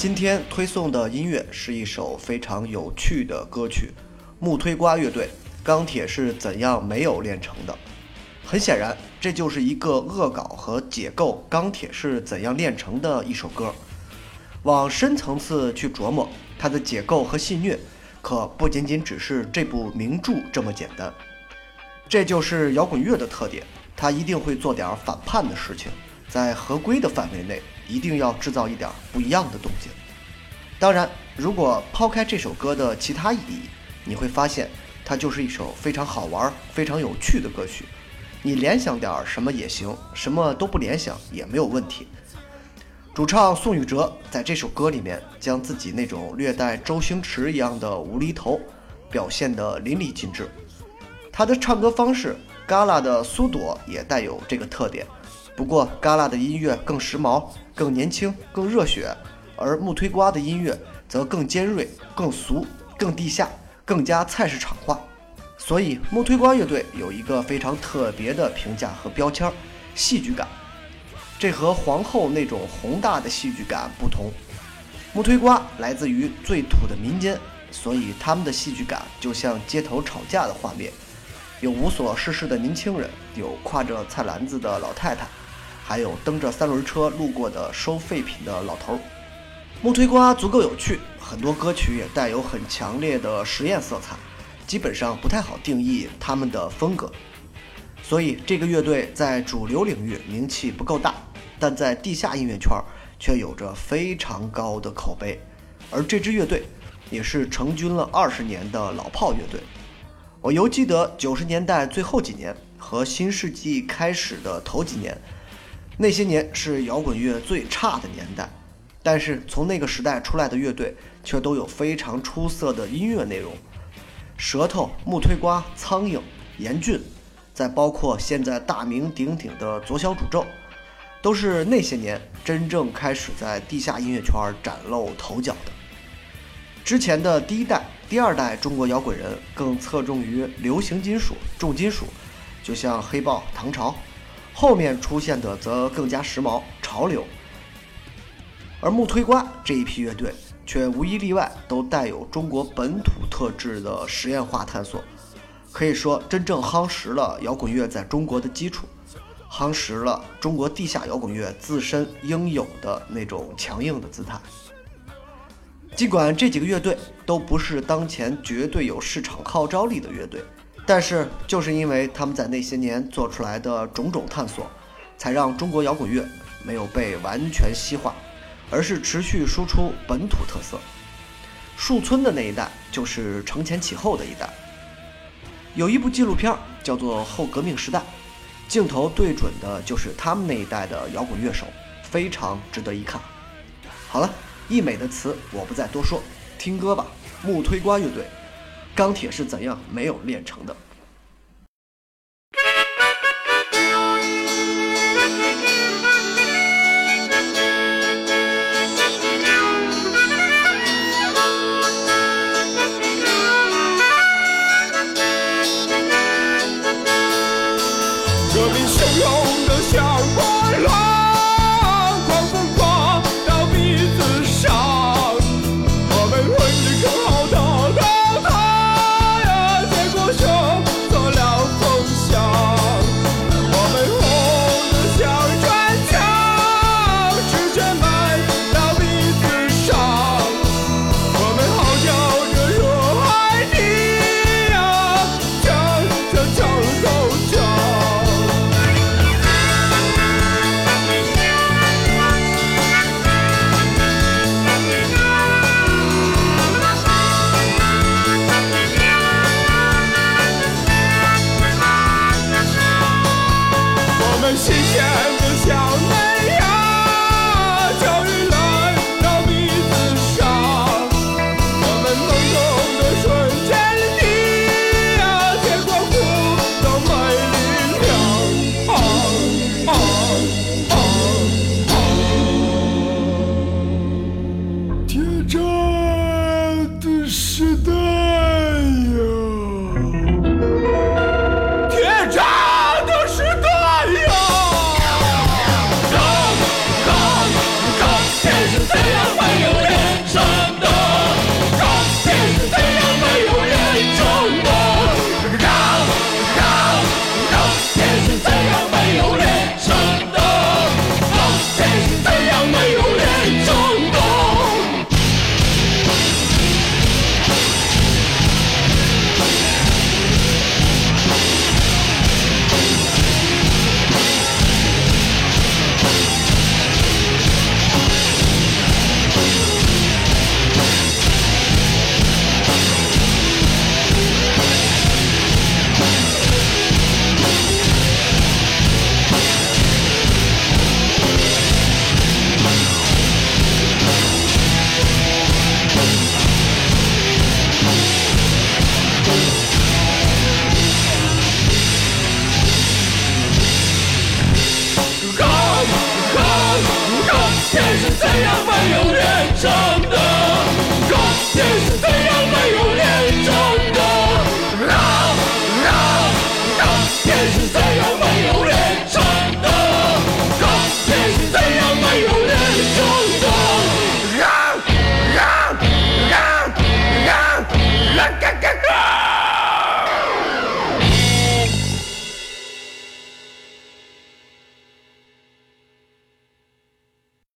今天推送的音乐是一首非常有趣的歌曲，木推瓜乐队《钢铁是怎样没有炼成的》。很显然，这就是一个恶搞和解构钢铁是怎样炼成的一首歌。往深层次去琢磨，它的解构和戏谑，可不仅仅只是这部名著这么简单。这就是摇滚乐的特点，它一定会做点反叛的事情，在合规的范围内。一定要制造一点不一样的动静。当然，如果抛开这首歌的其他意义，你会发现它就是一首非常好玩、非常有趣的歌曲。你联想点什么也行，什么都不联想也没有问题。主唱宋宇哲在这首歌里面将自己那种略带周星驰一样的无厘头表现得淋漓尽致。他的唱歌方式，旮旯的苏朵也带有这个特点。不过，旮旯的音乐更时髦、更年轻、更热血，而木推瓜的音乐则更尖锐、更俗、更地下、更加菜市场化。所以，木推瓜乐队有一个非常特别的评价和标签——戏剧感。这和皇后那种宏大的戏剧感不同。木推瓜来自于最土的民间，所以他们的戏剧感就像街头吵架的画面，有无所事事的年轻人，有挎着菜篮子的老太太。还有蹬着三轮车路过的收废品的老头儿，木推瓜足够有趣，很多歌曲也带有很强烈的实验色彩，基本上不太好定义他们的风格。所以这个乐队在主流领域名气不够大，但在地下音乐圈却有着非常高的口碑。而这支乐队也是成军了二十年的老炮乐队。我犹记得九十年代最后几年和新世纪开始的头几年。那些年是摇滚乐最差的年代，但是从那个时代出来的乐队却都有非常出色的音乐内容。舌头、木推瓜、苍蝇、严峻，再包括现在大名鼎鼎的左小诅咒，都是那些年真正开始在地下音乐圈崭露头角的。之前的第一代、第二代中国摇滚人更侧重于流行金属、重金属，就像黑豹、唐朝。后面出现的则更加时髦潮流，而木推瓜这一批乐队却无一例外都带有中国本土特质的实验化探索，可以说真正夯实了摇滚乐在中国的基础，夯实了中国地下摇滚乐自身应有的那种强硬的姿态。尽管这几个乐队都不是当前绝对有市场号召力的乐队。但是，就是因为他们在那些年做出来的种种探索，才让中国摇滚乐没有被完全西化，而是持续输出本土特色。树村的那一代就是承前启后的一代。有一部纪录片叫做《后革命时代》，镜头对准的就是他们那一代的摇滚乐手，非常值得一看。好了，溢美的词我不再多说，听歌吧，木推瓜乐队。钢铁是怎样没有炼成的？down.